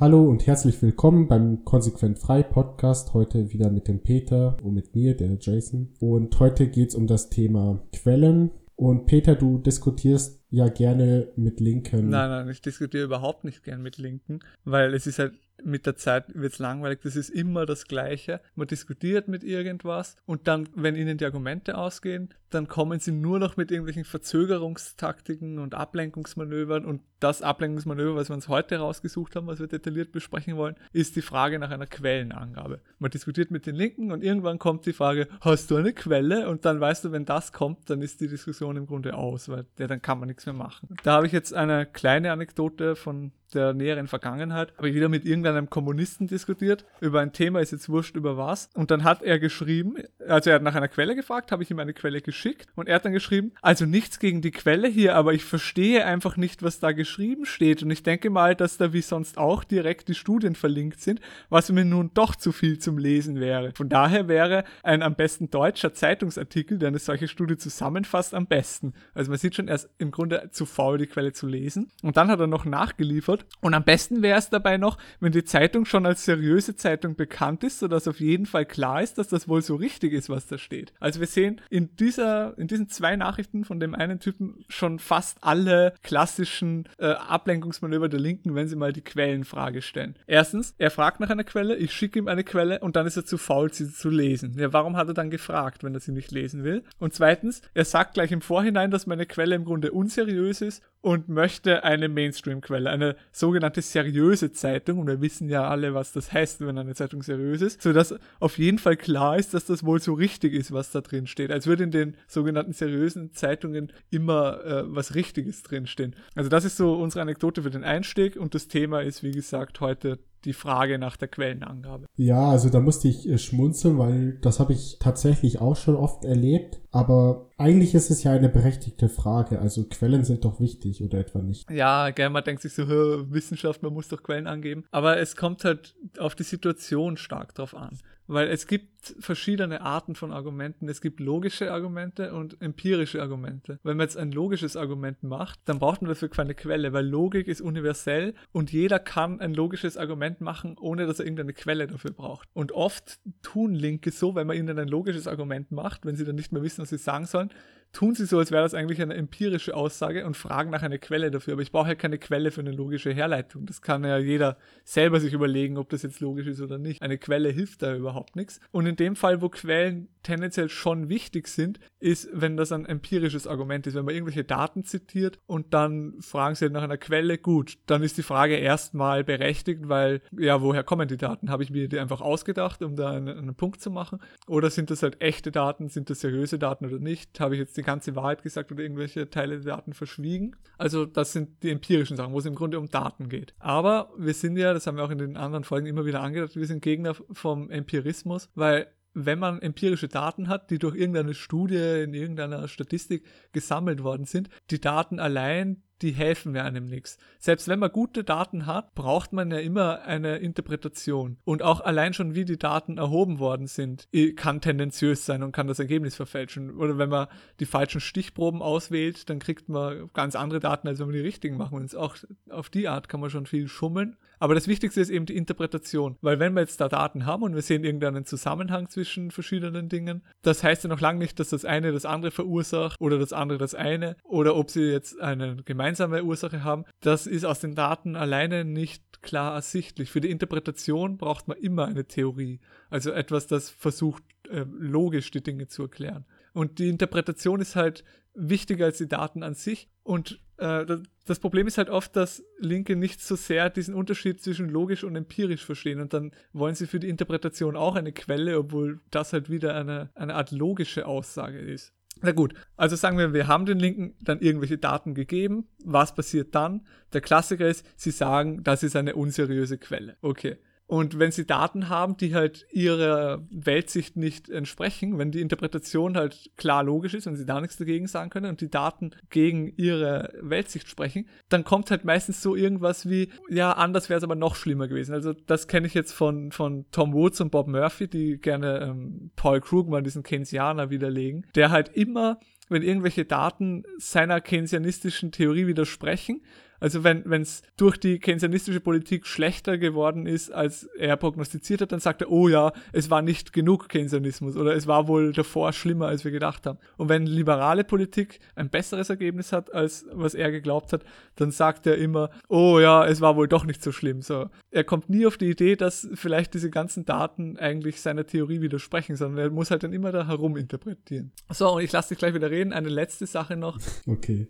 Hallo und herzlich willkommen beim Konsequent Frei Podcast. Heute wieder mit dem Peter und mit mir, der Jason. Und heute geht's um das Thema Quellen. Und Peter, du diskutierst ja gerne mit Linken. Nein, nein, ich diskutiere überhaupt nicht gern mit Linken, weil es ist halt mit der Zeit wird es langweilig, das ist immer das Gleiche. Man diskutiert mit irgendwas und dann, wenn ihnen die Argumente ausgehen, dann kommen sie nur noch mit irgendwelchen Verzögerungstaktiken und Ablenkungsmanövern und das Ablenkungsmanöver, was wir uns heute rausgesucht haben, was wir detailliert besprechen wollen, ist die Frage nach einer Quellenangabe. Man diskutiert mit den Linken und irgendwann kommt die Frage, hast du eine Quelle? Und dann weißt du, wenn das kommt, dann ist die Diskussion im Grunde aus, weil ja, dann kann man nichts mehr machen. Da habe ich jetzt eine kleine Anekdote von der näheren Vergangenheit, habe ich wieder mit irgendeinem Kommunisten diskutiert über ein Thema, ist jetzt wurscht über was. Und dann hat er geschrieben, also er hat nach einer Quelle gefragt, habe ich ihm eine Quelle geschickt und er hat dann geschrieben, also nichts gegen die Quelle hier, aber ich verstehe einfach nicht, was da geschrieben steht. Und ich denke mal, dass da wie sonst auch direkt die Studien verlinkt sind, was mir nun doch zu viel zum Lesen wäre. Von daher wäre ein am besten deutscher Zeitungsartikel, der eine solche Studie zusammenfasst, am besten. Also man sieht schon, er ist im Grunde zu faul, die Quelle zu lesen. Und dann hat er noch nachgeliefert, wird. Und am besten wäre es dabei noch, wenn die Zeitung schon als seriöse Zeitung bekannt ist, sodass auf jeden Fall klar ist, dass das wohl so richtig ist, was da steht. Also wir sehen in dieser, in diesen zwei Nachrichten von dem einen Typen schon fast alle klassischen äh, Ablenkungsmanöver der Linken, wenn sie mal die Quellenfrage stellen. Erstens, er fragt nach einer Quelle, ich schicke ihm eine Quelle und dann ist er zu faul, sie zu lesen. Ja, warum hat er dann gefragt, wenn er sie nicht lesen will? Und zweitens, er sagt gleich im Vorhinein, dass meine Quelle im Grunde unseriös ist und möchte eine Mainstream-Quelle, eine sogenannte seriöse Zeitung. Und wir wissen ja alle, was das heißt, wenn eine Zeitung seriös ist, sodass auf jeden Fall klar ist, dass das wohl so richtig ist, was da drin steht. Als würde in den sogenannten seriösen Zeitungen immer äh, was Richtiges drinstehen. Also das ist so unsere Anekdote für den Einstieg und das Thema ist, wie gesagt, heute die Frage nach der Quellenangabe. Ja, also da musste ich äh, schmunzeln, weil das habe ich tatsächlich auch schon oft erlebt. Aber eigentlich ist es ja eine berechtigte Frage. Also Quellen sind doch wichtig oder etwa nicht? Ja, gell, man denkt sich so, Wissenschaft, man muss doch Quellen angeben. Aber es kommt halt auf die Situation stark drauf an. Weil es gibt verschiedene Arten von Argumenten. Es gibt logische Argumente und empirische Argumente. Wenn man jetzt ein logisches Argument macht, dann braucht man dafür keine Quelle, weil Logik ist universell und jeder kann ein logisches Argument machen, ohne dass er irgendeine Quelle dafür braucht. Und oft tun Linke so, wenn man ihnen ein logisches Argument macht, wenn sie dann nicht mehr wissen, was sie sagen sollen, tun sie so, als wäre das eigentlich eine empirische Aussage und fragen nach einer Quelle dafür. Aber ich brauche ja keine Quelle für eine logische Herleitung. Das kann ja jeder selber sich überlegen, ob das jetzt logisch ist oder nicht. Eine Quelle hilft da überhaupt nichts. Und in dem Fall, wo Quellen tendenziell schon wichtig sind, ist, wenn das ein empirisches Argument ist. Wenn man irgendwelche Daten zitiert und dann fragen sie nach einer Quelle, gut, dann ist die Frage erstmal berechtigt, weil, ja, woher kommen die Daten? Habe ich mir die einfach ausgedacht, um da einen, einen Punkt zu machen? Oder sind das halt echte Daten? Sind das seriöse Daten oder nicht? Habe ich jetzt die ganze Wahrheit gesagt oder irgendwelche Teile der Daten verschwiegen. Also das sind die empirischen Sachen, wo es im Grunde um Daten geht. Aber wir sind ja, das haben wir auch in den anderen Folgen immer wieder angedeutet, wir sind Gegner vom Empirismus, weil wenn man empirische Daten hat, die durch irgendeine Studie in irgendeiner Statistik gesammelt worden sind, die Daten allein, die helfen mir einem nichts. Selbst wenn man gute Daten hat, braucht man ja immer eine Interpretation. Und auch allein schon, wie die Daten erhoben worden sind, kann tendenziös sein und kann das Ergebnis verfälschen. Oder wenn man die falschen Stichproben auswählt, dann kriegt man ganz andere Daten, als wenn man die richtigen macht. Und auch auf die Art kann man schon viel schummeln. Aber das Wichtigste ist eben die Interpretation. Weil wenn wir jetzt da Daten haben und wir sehen irgendeinen Zusammenhang zwischen verschiedenen Dingen, das heißt ja noch lange nicht, dass das eine das andere verursacht oder das andere das eine oder ob sie jetzt eine gemeinsame Ursache haben. Das ist aus den Daten alleine nicht klar ersichtlich. Für die Interpretation braucht man immer eine Theorie. Also etwas, das versucht, äh, logisch die Dinge zu erklären. Und die Interpretation ist halt wichtiger als die Daten an sich. Und äh, das, Problem ist halt oft, dass Linke nicht so sehr diesen Unterschied zwischen logisch und empirisch verstehen. Und dann wollen sie für die Interpretation auch eine Quelle, obwohl das halt wieder eine, eine Art logische Aussage ist. Na gut, also sagen wir, wir haben den Linken dann irgendwelche Daten gegeben. Was passiert dann? Der Klassiker ist, sie sagen, das ist eine unseriöse Quelle. Okay. Und wenn sie Daten haben, die halt ihrer Weltsicht nicht entsprechen, wenn die Interpretation halt klar logisch ist und sie da nichts dagegen sagen können und die Daten gegen ihre Weltsicht sprechen, dann kommt halt meistens so irgendwas wie, ja, anders wäre es aber noch schlimmer gewesen. Also das kenne ich jetzt von, von Tom Woods und Bob Murphy, die gerne ähm, Paul Krugman, diesen Keynesianer, widerlegen, der halt immer wenn irgendwelche Daten seiner keynesianistischen Theorie widersprechen, Also wenn es durch die keynesianistische Politik schlechter geworden ist, als er prognostiziert hat, dann sagt er, oh ja, es war nicht genug Keynesianismus oder es war wohl davor schlimmer, als wir gedacht haben. Und wenn liberale Politik ein besseres Ergebnis hat, als was er geglaubt hat, dann sagt er immer, oh ja, es war wohl doch nicht so schlimm. So, er kommt nie auf die Idee, dass vielleicht diese ganzen Daten eigentlich seiner Theorie widersprechen, sondern er muss halt dann immer da herum interpretieren. So, und ich lasse dich gleich wieder reden. Eine letzte Sache noch. Okay.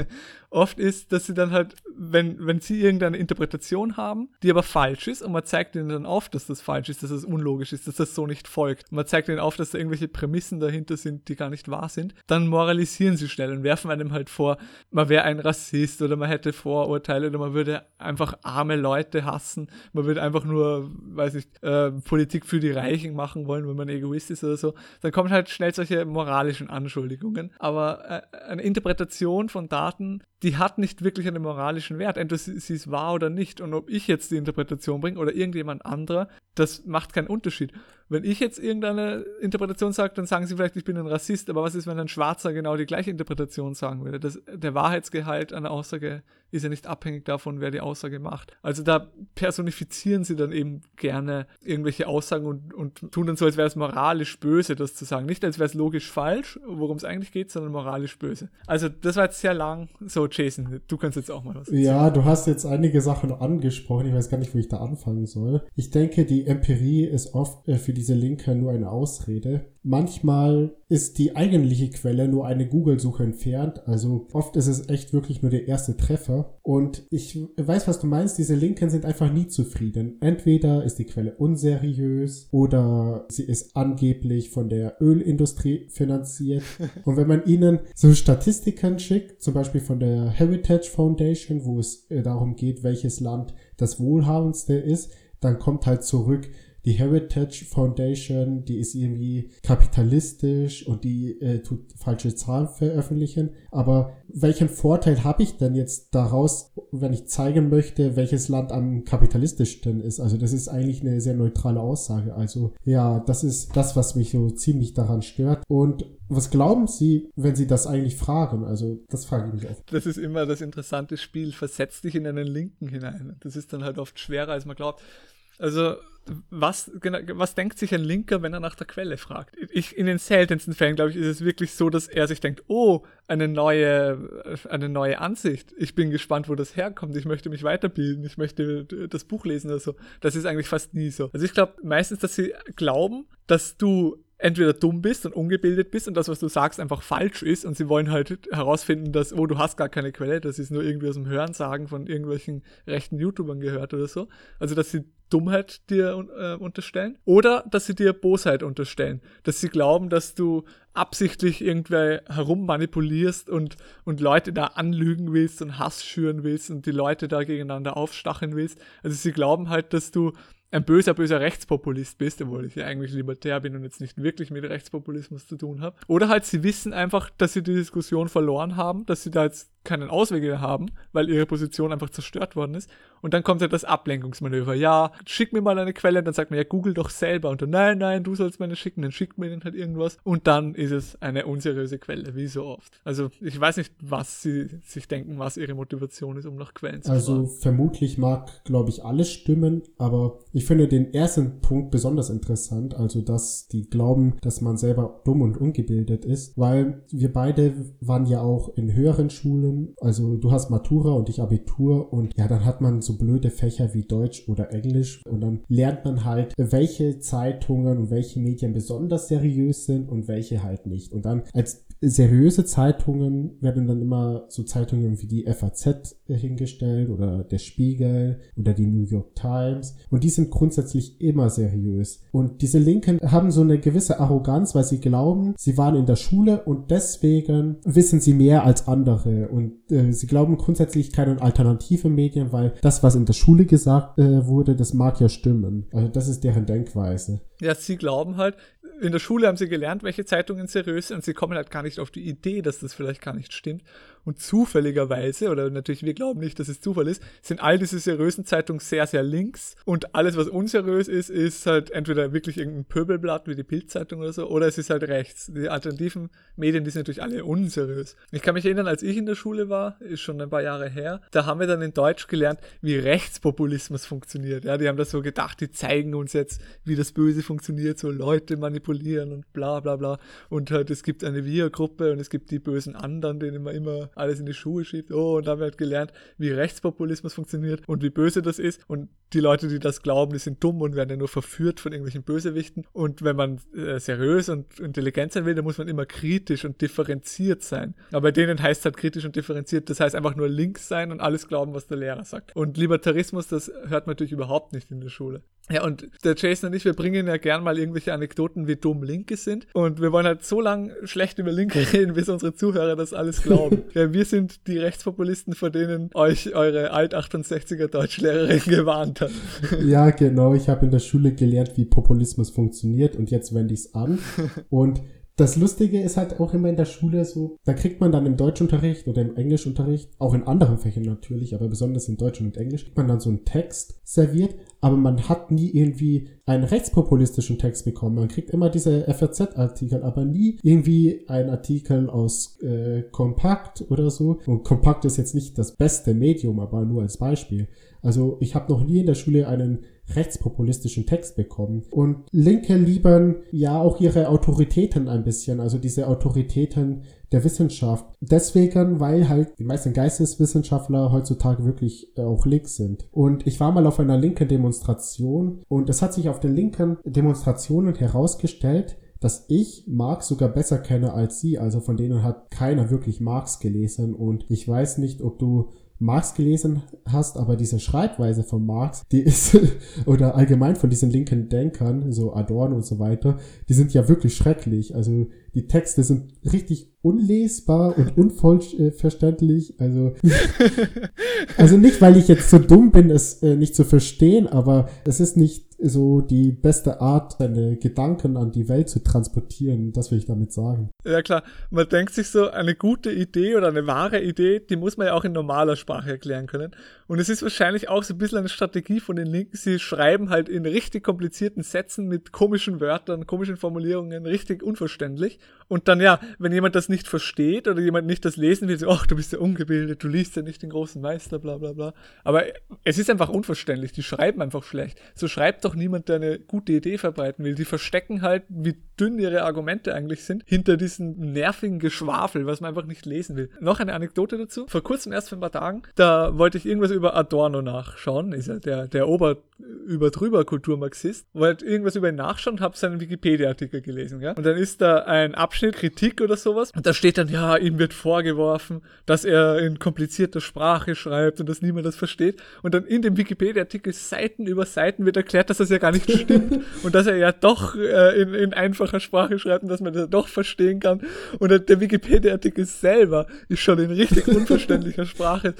Oft ist, dass sie dann halt, wenn, wenn sie irgendeine Interpretation haben, die aber falsch ist, und man zeigt ihnen dann auf, dass das falsch ist, dass das unlogisch ist, dass das so nicht folgt. Man zeigt ihnen auf, dass da irgendwelche Prämissen dahinter sind, die gar nicht wahr sind, dann moralisieren sie schnell und werfen einem halt vor, man wäre ein Rassist oder man hätte Vorurteile oder man würde einfach arme Leute hassen, man würde einfach nur, weiß ich, äh, Politik für die Reichen machen wollen, wenn man Egoist ist oder so. Dann kommen halt schnell solche moralischen Anschuldigungen. Aber äh, eine Interpretation von Daten die hat nicht wirklich einen moralischen Wert. Entweder sie, ist wahr oder nicht. Und ob ich jetzt die Interpretation bringe oder irgendjemand anderer, das macht keinen Unterschied. Wenn ich jetzt irgendeine Interpretation sage, dann sagen sie vielleicht, ich bin ein Rassist, aber was ist, wenn ein Schwarzer genau die gleiche Interpretation sagen würde? Das, der Wahrheitsgehalt einer Aussage ist ja nicht abhängig davon, wer die Aussage macht. Also da personifizieren sie dann eben gerne irgendwelche Aussagen und, und tun dann so, als wäre es moralisch böse, das zu sagen. Nicht als wäre es logisch falsch, worum es eigentlich geht, sondern moralisch böse. Also das war jetzt sehr lang. So, Jason, du kannst jetzt auch mal was erzählen. Ja, du hast jetzt einige Sachen angesprochen. Ich weiß gar nicht, wo ich da anfangen soll. Ich denke, die Empirie ist oft äh, für diese Linke nur eine Ausrede. Manchmal ist die eigentliche Quelle nur eine Google-Suche entfernt. Also oft ist es echt wirklich nur der erste Treffer. Und ich weiß, was du meinst. Diese Linken sind einfach nie zufrieden. Entweder ist die Quelle unseriös oder sie ist angeblich von der Ölindustrie finanziert. Und wenn man ihnen so Statistiken schickt, zum Beispiel von der Heritage Foundation, wo es äh, darum geht, welches Land das wohlhabendste ist, dann kommt halt zurück, die Heritage Foundation, die ist irgendwie kapitalistisch und die äh, tut falsche Zahlen veröffentlichen. Aber welchen Vorteil habe ich denn jetzt daraus, wenn ich zeigen möchte, welches Land am kapitalistischsten ist? Also das ist eigentlich eine sehr neutrale Aussage. Also ja, das ist das, was mich so ziemlich daran stört. Und was glauben Sie, wenn Sie das eigentlich fragen? Also, das frage ich mich oft. Das ist immer das interessante Spiel. Versetz dich in einen Linken hinein. Das ist dann halt oft schwerer, als man glaubt. Also, was, was denkt sich ein Linker, wenn er nach der Quelle fragt? Ich, in den seltensten Fällen, glaube ich, ist es wirklich so, dass er sich denkt, oh, eine neue, eine neue Ansicht. Ich bin gespannt, wo das herkommt. Ich möchte mich weiterbilden. Ich möchte das Buch lesen oder so. Das ist eigentlich fast nie so. Also ich glaube meistens, dass sie glauben, dass du entweder dumm bist und ungebildet bist und das, was du sagst, einfach falsch ist und sie wollen halt herausfinden, dass, oh, du hast gar keine Quelle, das ist nur irgendwie aus dem Hörensagen von irgendwelchen rechten YouTubern gehört oder so. Also, dass sie Dummheit dir äh, unterstellen oder dass sie dir Bosheit unterstellen, dass sie glauben, dass du absichtlich irgendwer herummanipulierst und, und Leute da anlügen willst und Hass schüren willst und die Leute da gegeneinander aufstacheln willst. Also sie glauben halt, dass du ein böser, böser Rechtspopulist bist, obwohl ich ja eigentlich libertär bin und jetzt nicht wirklich mit Rechtspopulismus zu tun habe. Oder halt, sie wissen einfach, dass sie die Diskussion verloren haben, dass sie da jetzt keinen Ausweg mehr haben, weil ihre Position einfach zerstört worden ist. Und dann kommt halt das Ablenkungsmanöver. Ja, schick mir mal eine Quelle, dann sagt man, ja, google doch selber. Und dann, nein, nein, du sollst meine schicken, dann schickt mir den halt irgendwas. Und dann ist es eine unseriöse Quelle, wie so oft. Also ich weiß nicht, was sie sich denken, was ihre Motivation ist, um nach Quellen zu Also fragen. vermutlich mag, glaube ich, alles stimmen, aber ich finde den ersten Punkt besonders interessant, also dass die glauben, dass man selber dumm und ungebildet ist, weil wir beide waren ja auch in höheren Schulen. Also du hast Matura und ich Abitur und ja, dann hat man so blöde Fächer wie Deutsch oder Englisch und dann lernt man halt, welche Zeitungen und welche Medien besonders seriös sind und welche halt nicht. Und dann als seriöse Zeitungen werden dann immer so Zeitungen wie die FAZ hingestellt oder der Spiegel oder die New York Times und die sind grundsätzlich immer seriös. Und diese Linken haben so eine gewisse Arroganz, weil sie glauben, sie waren in der Schule und deswegen wissen sie mehr als andere und äh, sie glauben grundsätzlich keine alternative Medien, weil das, was in der Schule gesagt äh, wurde, das mag ja stimmen. Also das ist deren Denkweise. Ja, sie glauben halt, in der Schule haben sie gelernt, welche Zeitungen seriös sind und sie kommen halt gar nicht auf die Idee, dass das vielleicht gar nicht stimmt. Und zufälligerweise, oder natürlich wir glauben nicht, dass es Zufall ist, sind all diese seriösen Zeitungen sehr, sehr links. Und alles, was unseriös ist, ist halt entweder wirklich irgendein Pöbelblatt wie die Bildzeitung oder so, oder es ist halt rechts. Die alternativen Medien, die sind natürlich alle unseriös. Ich kann mich erinnern, als ich in der Schule war, ist schon ein paar Jahre her, da haben wir dann in Deutsch gelernt, wie Rechtspopulismus funktioniert. Ja, die haben das so gedacht, die zeigen uns jetzt, wie das Böse funktioniert, so Leute manipulieren und bla bla bla. Und halt, es gibt eine Wir-Gruppe und es gibt die bösen anderen, denen man immer alles in die Schuhe schiebt. Oh, und da haben wir halt gelernt, wie Rechtspopulismus funktioniert und wie böse das ist. Und die Leute, die das glauben, die sind dumm und werden ja nur verführt von irgendwelchen Bösewichten. Und wenn man äh, seriös und intelligent sein will, dann muss man immer kritisch und differenziert sein. Aber bei denen heißt es halt kritisch und differenziert, das heißt einfach nur links sein und alles glauben, was der Lehrer sagt. Und Libertarismus, das hört man natürlich überhaupt nicht in der Schule. Ja, und der Jason und ich, wir bringen ja gern mal irgendwelche Anekdoten, wie dumm Linke sind. Und wir wollen halt so lang schlecht über Linke reden, bis unsere Zuhörer das alles glauben. ja, wir sind die Rechtspopulisten, vor denen euch eure Alt-68er Deutschlehrerin gewarnt hat. ja, genau. Ich habe in der Schule gelernt, wie Populismus funktioniert und jetzt wende ich es an. Und das Lustige ist halt auch immer in der Schule so, da kriegt man dann im Deutschunterricht oder im Englischunterricht, auch in anderen Fächern natürlich, aber besonders in Deutsch und Englisch, kriegt man dann so einen Text serviert, aber man hat nie irgendwie einen rechtspopulistischen Text bekommen. Man kriegt immer diese FAZ-Artikel, aber nie irgendwie einen Artikel aus äh, Kompakt oder so. Und Kompakt ist jetzt nicht das beste Medium, aber nur als Beispiel. Also ich habe noch nie in der Schule einen rechtspopulistischen Text bekommen. Und Linke lieben ja auch ihre Autoritäten ein bisschen, also diese Autoritäten der Wissenschaft. Deswegen, weil halt die meisten Geisteswissenschaftler heutzutage wirklich äh, auch links sind. Und ich war mal auf einer linken Demonstration und es hat sich auf den linken Demonstrationen herausgestellt, dass ich Marx sogar besser kenne als sie. Also von denen hat keiner wirklich Marx gelesen. Und ich weiß nicht, ob du Marx gelesen hast, aber diese Schreibweise von Marx, die ist, oder allgemein von diesen linken Denkern, so Adorno und so weiter, die sind ja wirklich schrecklich. Also die Texte sind richtig unlesbar und unvollverständlich. Also, also nicht, weil ich jetzt so dumm bin, es äh, nicht zu verstehen, aber es ist nicht so die beste Art, seine Gedanken an die Welt zu transportieren. Das will ich damit sagen. Ja klar, man denkt sich so, eine gute Idee oder eine wahre Idee, die muss man ja auch in normaler Sprache erklären können. Und es ist wahrscheinlich auch so ein bisschen eine Strategie von den Linken. Sie schreiben halt in richtig komplizierten Sätzen mit komischen Wörtern, komischen Formulierungen, richtig unverständlich. Und dann ja, wenn jemand das nicht versteht oder jemand nicht das lesen will, so, ach, du bist ja ungebildet, du liest ja nicht den großen Meister, bla bla bla. Aber es ist einfach unverständlich, die schreiben einfach schlecht. So schreibt doch niemand, der eine gute Idee verbreiten will. Die verstecken halt, wie dünn ihre Argumente eigentlich sind, hinter diesem nervigen Geschwafel, was man einfach nicht lesen will. Noch eine Anekdote dazu. Vor kurzem, erst vor ein paar Tagen, da wollte ich irgendwas über Adorno nachschauen, ist ja der, der Ober, über drüber Kulturmarxist, wollte irgendwas über ihn nachschauen und habe seinen Wikipedia-Artikel gelesen, ja. Und dann ist da ein Abschnitt Kritik oder sowas und da steht dann, ja, ihm wird vorgeworfen, dass er in komplizierter Sprache schreibt und dass niemand das versteht. Und dann in dem Wikipedia-Artikel Seiten über Seiten wird erklärt, dass das ja gar nicht stimmt und dass er ja doch äh, in, in einfacher Sprache schreibt und dass man das doch verstehen kann. Und der Wikipedia-Artikel selber ist schon in richtig unverständlicher Sprache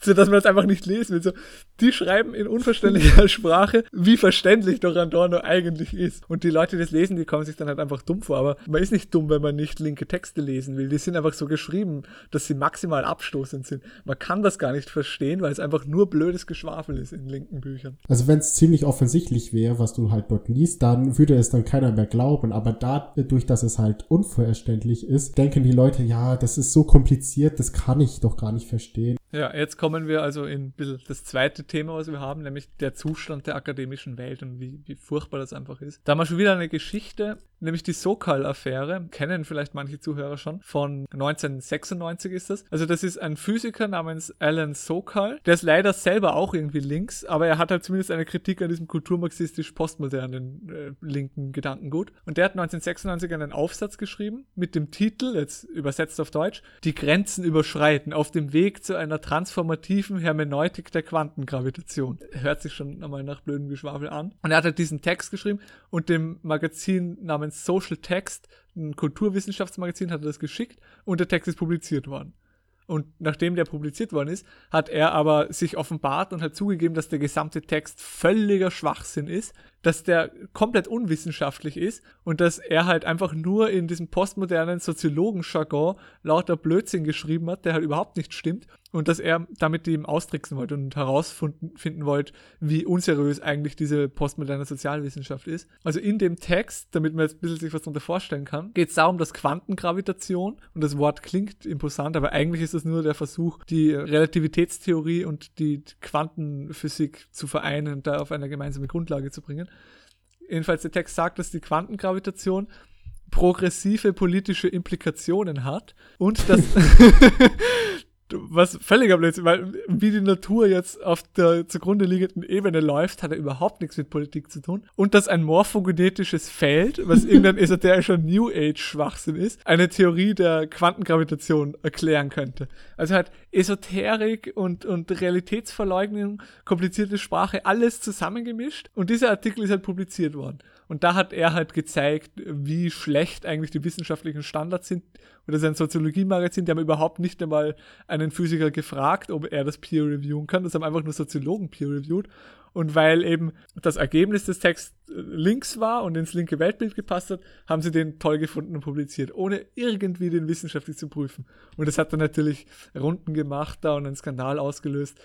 so dass man das einfach nicht lesen will. So, die schreiben in unverständlicher Sprache, wie verständlich doch Adorno eigentlich ist. Und die Leute, die das lesen, die kommen sich dann halt einfach dumm vor. Aber man ist nicht dumm, wenn man nicht linke Texte lesen will. Die sind einfach so geschrieben, dass sie maximal abstoßend sind. Man kann das gar nicht verstehen, weil es einfach nur blödes Geschwafel ist in linken Büchern. Also wenn es ziemlich offensichtlich wäre, was du halt dort liest, dann würde es dann keiner mehr glauben. Aber dadurch, dass es halt unverständlich ist, denken die Leute, ja, das ist so kompliziert, das kann ich doch gar nicht verstehen. Ja, jetzt kommen wir also in das zweite Thema, was wir haben, nämlich der Zustand der akademischen Welt und wie, wie furchtbar das einfach ist. Da haben wir schon wieder eine Geschichte, nämlich die Sokal-Affäre, kennen vielleicht manche Zuhörer schon, von 1996 ist das. Also das ist ein Physiker namens Alan Sokal, der ist leider selber auch irgendwie links, aber er hat halt zumindest eine Kritik an diesem kulturmarxistisch-postmodernen äh, linken Gedankengut. Und der hat 1996 einen Aufsatz geschrieben mit dem Titel, jetzt übersetzt auf Deutsch, Die Grenzen überschreiten auf dem Weg zu einer transformativen Hermeneutik der Quantengravitation. Hört sich schon einmal nach blödem Geschwafel an. Und er hat halt diesen Text geschrieben und dem Magazin namens Social Text, ein Kulturwissenschaftsmagazin, hat er das geschickt und der Text ist publiziert worden. Und nachdem der publiziert worden ist, hat er aber sich offenbart und hat zugegeben, dass der gesamte Text völliger Schwachsinn ist, dass der komplett unwissenschaftlich ist und dass er halt einfach nur in diesem postmodernen Soziologen-Jargon lauter Blödsinn geschrieben hat, der halt überhaupt nicht stimmt und dass er damit eben austricksen wollte und herausfinden wollte, wie unseriös eigentlich diese postmoderne Sozialwissenschaft ist. Also in dem Text, damit man jetzt ein bisschen sich was darunter vorstellen kann, geht es darum, dass Quantengravitation, und das Wort klingt imposant, aber eigentlich ist es nur der Versuch, die Relativitätstheorie und die Quantenphysik zu vereinen und da auf eine gemeinsame Grundlage zu bringen. Jedenfalls der Text sagt, dass die Quantengravitation progressive politische Implikationen hat und dass was völliger Blödsinn, weil wie die Natur jetzt auf der zugrunde liegenden Ebene läuft, hat er überhaupt nichts mit Politik zu tun. Und dass ein morphogenetisches Feld, was irgendein esoterischer New Age Schwachsinn ist, eine Theorie der Quantengravitation erklären könnte. Also halt Esoterik und, und Realitätsverleugnung, komplizierte Sprache, alles zusammengemischt. Und dieser Artikel ist halt publiziert worden. Und da hat er halt gezeigt, wie schlecht eigentlich die wissenschaftlichen Standards sind. Oder sein Soziologie-Magazin, die haben überhaupt nicht einmal einen Physiker gefragt, ob er das peer reviewen kann. Das haben einfach nur Soziologen peer reviewed. Und weil eben das Ergebnis des Texts äh, links war und ins linke Weltbild gepasst hat, haben sie den toll gefunden und publiziert, ohne irgendwie den wissenschaftlich zu prüfen. Und das hat dann natürlich Runden gemacht da und einen Skandal ausgelöst.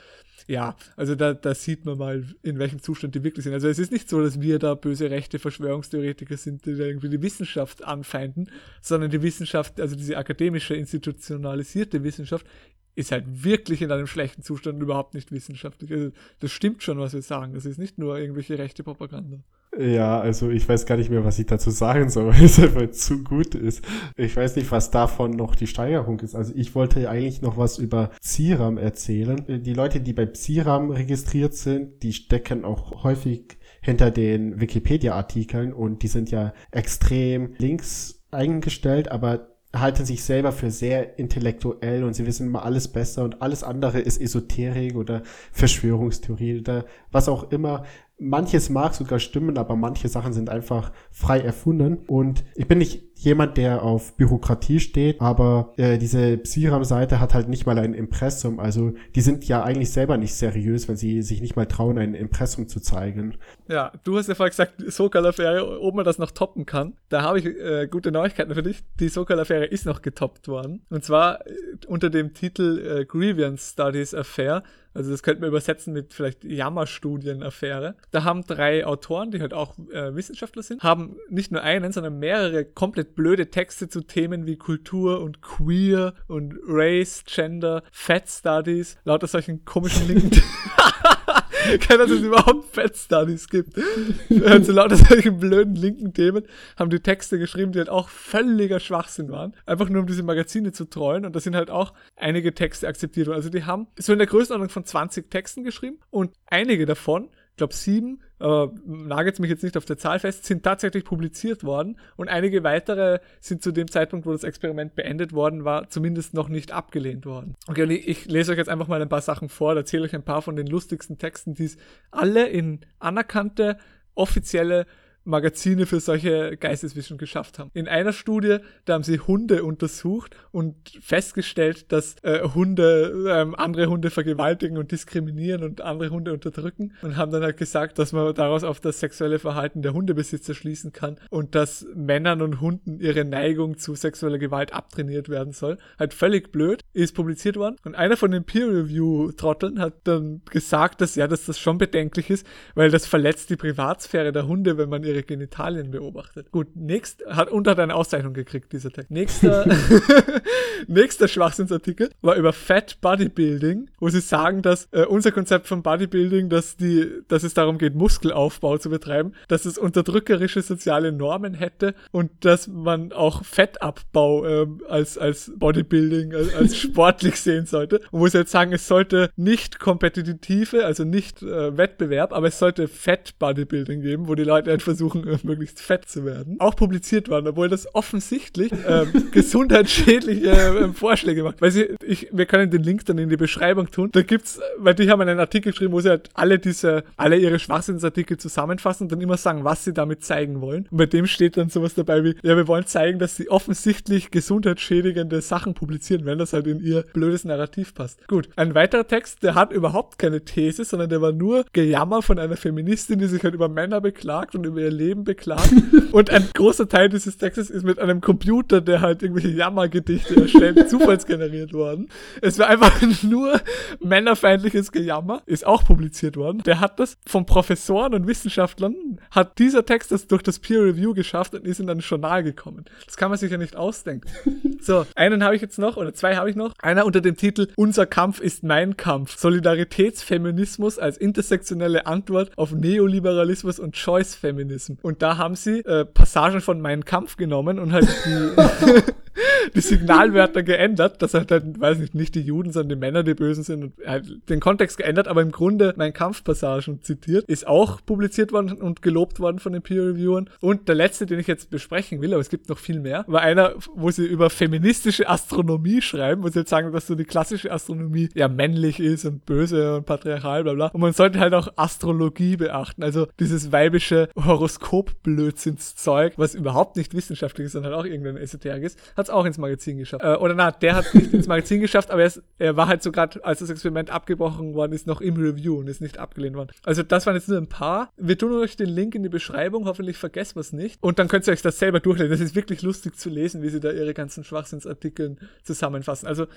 Ja, also da, da sieht man mal, in welchem Zustand die wirklich sind. Also es ist nicht so, dass wir da böse rechte Verschwörungstheoretiker sind, die da irgendwie die Wissenschaft anfeinden, sondern die Wissenschaft, also diese akademische, institutionalisierte Wissenschaft, ist halt wirklich in einem schlechten Zustand überhaupt nicht wissenschaftlich. Also das stimmt schon, was wir sagen. Das ist nicht nur irgendwelche rechte Propaganda. Ja, also ich weiß gar nicht mehr, was ich dazu sagen soll, weil es einfach zu gut ist. Ich weiß nicht, was davon noch die Steigerung ist. Also ich wollte eigentlich noch was über CIRAM erzählen. Die Leute, die bei CIRAM registriert sind, die stecken auch häufig hinter den Wikipedia-Artikeln und die sind ja extrem links eingestellt, aber halten sich selber für sehr intellektuell und sie wissen immer alles besser und alles andere ist Esoterik oder Verschwörungstheorie oder was auch immer manches mag sogar stimmen, aber manche Sachen sind einfach frei erfunden. Und ich bin nicht jemand, der auf Bürokratie steht, aber äh, diese Psiram-Seite hat halt nicht mal ein Impressum. Also die sind ja eigentlich selber nicht seriös, wenn sie sich nicht mal trauen, ein Impressum zu zeigen. Ja, du hast ja vorher gesagt, Sokal-Affäre, ob man das noch toppen kann. Da habe ich äh, gute Neuigkeiten für dich. Die Sokal-Affäre ist noch getoppt worden. Und zwar äh, unter dem Titel äh, Grievance Studies Affair also das könnte man übersetzen mit vielleicht Jammerstudienaffäre. Da haben drei Autoren, die halt auch äh, Wissenschaftler sind, haben nicht nur einen, sondern mehrere komplett blöde Texte zu Themen wie Kultur und Queer und Race, Gender, Fat Studies, lauter solchen komischen Linken. Keiner, dass es überhaupt Fat Studies gibt. Hören zu lauter solchen blöden linken Themen, haben die Texte geschrieben, die halt auch völliger Schwachsinn waren. Einfach nur um diese Magazine zu treuen. Und da sind halt auch einige Texte akzeptiert worden. Also die haben so in der Größenordnung von 20 Texten geschrieben und einige davon glaube sieben, äh, nagelt mich jetzt nicht auf der Zahl fest, sind tatsächlich publiziert worden und einige weitere sind zu dem Zeitpunkt, wo das Experiment beendet worden war, zumindest noch nicht abgelehnt worden. Okay, und ich, ich lese euch jetzt einfach mal ein paar Sachen vor, erzähle euch ein paar von den lustigsten Texten, die es alle in anerkannte offizielle Magazine für solche Geisteswischen geschafft haben. In einer Studie, da haben sie Hunde untersucht und festgestellt, dass äh, Hunde ähm, andere Hunde vergewaltigen und diskriminieren und andere Hunde unterdrücken und haben dann halt gesagt, dass man daraus auf das sexuelle Verhalten der Hundebesitzer schließen kann und dass Männern und Hunden ihre Neigung zu sexueller Gewalt abtrainiert werden soll. Halt völlig blöd, ist publiziert worden und einer von den Peer-Review-Trotteln hat dann gesagt, dass ja, dass das schon bedenklich ist, weil das verletzt die Privatsphäre der Hunde, wenn man ihre Genitalien beobachtet. Gut, nächst, hat, und hat eine Auszeichnung gekriegt, dieser Text. Nächster, nächster Schwachsinnsartikel war über Fat Bodybuilding, wo sie sagen, dass äh, unser Konzept von Bodybuilding, dass die, dass es darum geht, Muskelaufbau zu betreiben, dass es unterdrückerische soziale Normen hätte und dass man auch Fettabbau äh, als, als Bodybuilding, als, als sportlich sehen sollte. Und wo sie jetzt sagen, es sollte nicht kompetitive, also nicht äh, Wettbewerb, aber es sollte Fat Bodybuilding geben, wo die Leute einfach versuchen, äh, möglichst fett zu werden, auch publiziert waren, obwohl das offensichtlich äh, gesundheitsschädliche äh, Vorschläge macht. Weil sie, ich, wir können den Link dann in die Beschreibung tun. Da gibt's, weil die haben einen Artikel geschrieben, wo sie halt alle diese, alle ihre Schwachsinnsartikel zusammenfassen und dann immer sagen, was sie damit zeigen wollen. Und bei dem steht dann sowas dabei wie, ja, wir wollen zeigen, dass sie offensichtlich gesundheitsschädigende Sachen publizieren, wenn das halt in ihr blödes Narrativ passt. Gut, ein weiterer Text, der hat überhaupt keine These, sondern der war nur Gejammer von einer Feministin, die sich halt über Männer beklagt und über ihr Leben beklagt. und ein großer Teil dieses Textes ist mit einem Computer, der halt irgendwelche Jammergedichte erstellt, zufallsgeneriert worden. Es war einfach nur männerfeindliches Gejammer, ist auch publiziert worden. Der hat das von Professoren und Wissenschaftlern, hat dieser Text das durch das Peer Review geschafft und ist in ein Journal gekommen. Das kann man sich ja nicht ausdenken. So, einen habe ich jetzt noch, oder zwei habe ich noch. Einer unter dem Titel Unser Kampf ist mein Kampf. Solidaritätsfeminismus als intersektionelle Antwort auf Neoliberalismus und Choice-Feminism. Und da haben sie äh, Passagen von Mein Kampf genommen und halt die die Signalwörter geändert, dass halt, halt, weiß nicht, nicht die Juden, sondern die Männer die Bösen sind und halt den Kontext geändert, aber im Grunde mein Kampfpassagen zitiert, ist auch publiziert worden und gelobt worden von den Peer-Reviewern. Und der letzte, den ich jetzt besprechen will, aber es gibt noch viel mehr, war einer, wo sie über feministische Astronomie schreiben, wo sie jetzt sagen, dass so die klassische Astronomie ja männlich ist und böse und patriarchal, bla bla. Und man sollte halt auch Astrologie beachten, also dieses weibische Horoskop-Blödsinnszeug, was überhaupt nicht wissenschaftlich ist, sondern halt auch irgendein Esoterik ist, hat es auch ins Magazin geschafft. Äh, oder na, der hat nicht ins Magazin geschafft, aber er, ist, er war halt so gerade, als das Experiment abgebrochen worden ist, noch im Review und ist nicht abgelehnt worden. Also das waren jetzt nur ein paar. Wir tun euch den Link in die Beschreibung, hoffentlich vergesst was nicht. Und dann könnt ihr euch das selber durchlesen. Das ist wirklich lustig zu lesen, wie sie da ihre ganzen Schwachsinnsartikel zusammenfassen. Also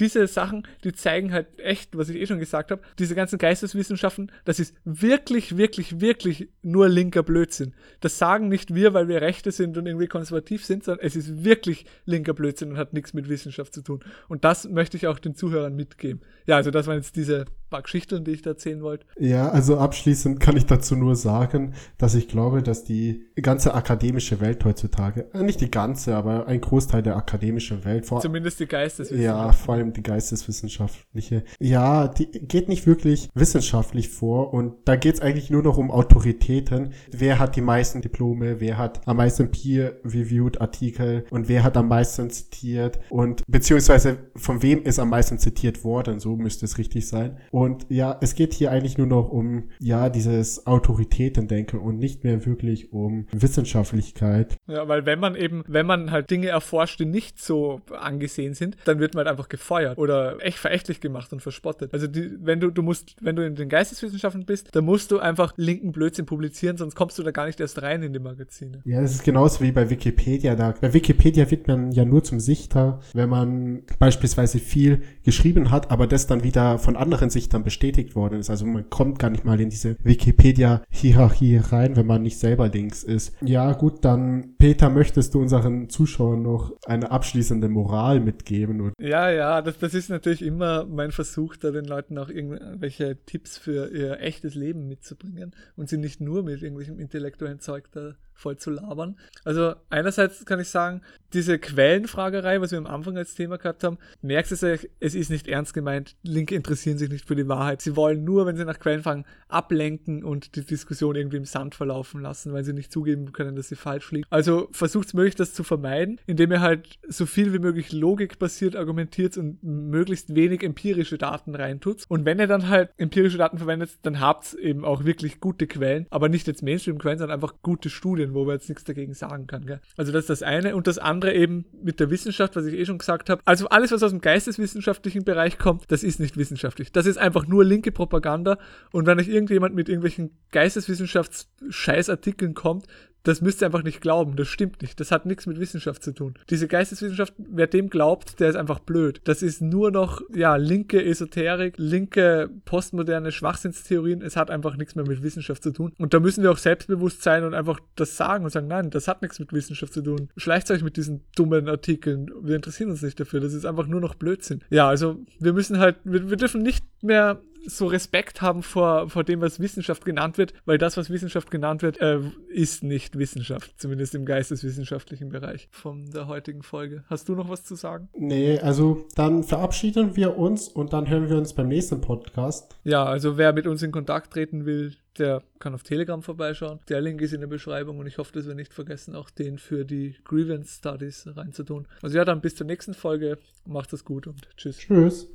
diese Sachen, die zeigen halt echt, was ich eh schon gesagt habe, diese ganzen Geisteswissenschaften, das ist wirklich, wirklich, wirklich nur linker Blödsinn. Das sagen nicht wir, weil wir Rechte sind und irgendwie konservativ sind, sondern es ist wirklich linker Blödsinn und hat nichts mit Wissenschaft zu tun. Und das möchte ich auch den Zuhörern mitgeben. Ja, also das waren jetzt diese paar Geschichten, die ich da erzählen wollte. Ja, also abschließend kann ich dazu nur sagen, dass ich glaube, dass die ganze akademische Welt heutzutage, äh, nicht die ganze, aber ein Großteil der akademischen Welt, vor, zumindest die Geisteswissenschaft. Ja, vor allem die geisteswissenschaftliche, ja, die geht nicht wirklich wissenschaftlich vor und da geht es eigentlich nur noch um Autoritäten. Wer hat die meisten Diplome, wer hat am meisten peer-reviewed Artikel und wer hat am meisten zitiert und beziehungsweise von wem ist am meisten zitiert worden, so müsste es richtig sein. Und ja, es geht hier eigentlich nur noch um, ja, dieses Autoritätendenken und nicht mehr wirklich um Wissenschaftlichkeit. Ja, weil wenn man eben, wenn man halt Dinge erforscht, die nicht so angesehen sind, dann wird man halt einfach gefeuert oder echt verächtlich gemacht und verspottet. Also die, wenn du, du musst, wenn du in den Geisteswissenschaften bist, dann musst du einfach linken Blödsinn publizieren, sonst kommst du da gar nicht erst rein in die Magazine. Ja, das ist genauso wie bei Wikipedia. Da, bei Wikipedia wird man ja nur zum Sichter, wenn man beispielsweise viel geschrieben hat, aber das dann wieder von anderen Sichtern dann bestätigt worden ist. Also man kommt gar nicht mal in diese Wikipedia-Hierarchie rein, wenn man nicht selber links ist. Ja, gut, dann Peter, möchtest du unseren Zuschauern noch eine abschließende Moral mitgeben? Ja, ja, das, das ist natürlich immer mein Versuch, da den Leuten auch irgendwelche Tipps für ihr echtes Leben mitzubringen und sie nicht nur mit irgendwelchem intellektuellen Zeug da voll zu labern. Also einerseits kann ich sagen, diese Quellenfragerei, was wir am Anfang als Thema gehabt haben, merkst du es, es ist nicht ernst gemeint. Linke interessieren sich nicht für die Wahrheit. Sie wollen nur, wenn sie nach Quellen fragen, ablenken und die Diskussion irgendwie im Sand verlaufen lassen, weil sie nicht zugeben können, dass sie falsch liegt. Also versucht es möglich, das zu vermeiden, indem ihr halt so viel wie möglich logikbasiert argumentiert und möglichst wenig empirische Daten reintut. Und wenn ihr dann halt empirische Daten verwendet, dann habt ihr eben auch wirklich gute Quellen, aber nicht jetzt Mainstream-Quellen, sondern einfach gute Studien, wo man jetzt nichts dagegen sagen kann. Gell? Also das ist das eine. Und das andere andere eben mit der Wissenschaft, was ich eh schon gesagt habe. Also alles, was aus dem geisteswissenschaftlichen Bereich kommt, das ist nicht wissenschaftlich. Das ist einfach nur linke Propaganda. Und wenn euch irgendjemand mit irgendwelchen Geisteswissenschafts-Scheißartikeln kommt, das müsst ihr einfach nicht glauben. Das stimmt nicht. Das hat nichts mit Wissenschaft zu tun. Diese Geisteswissenschaft, wer dem glaubt, der ist einfach blöd. Das ist nur noch, ja, linke Esoterik, linke postmoderne Schwachsinnstheorien. Es hat einfach nichts mehr mit Wissenschaft zu tun. Und da müssen wir auch selbstbewusst sein und einfach das sagen und sagen, nein, das hat nichts mit Wissenschaft zu tun. Schleicht euch mit diesen dummen Artikeln. Wir interessieren uns nicht dafür. Das ist einfach nur noch Blödsinn. Ja, also wir müssen halt, wir, wir dürfen nicht mehr so Respekt haben vor, vor dem, was Wissenschaft genannt wird, weil das, was Wissenschaft genannt wird, äh, ist nicht Wissenschaft, zumindest im geisteswissenschaftlichen Bereich von der heutigen Folge. Hast du noch was zu sagen? Nee, also dann verabschieden wir uns und dann hören wir uns beim nächsten Podcast. Ja, also wer mit uns in Kontakt treten will, der kann auf Telegram vorbeischauen. Der Link ist in der Beschreibung und ich hoffe, dass wir nicht vergessen, auch den für die Grievance Studies reinzutun. Also ja, dann bis zur nächsten Folge. Macht es gut und tschüss. Tschüss.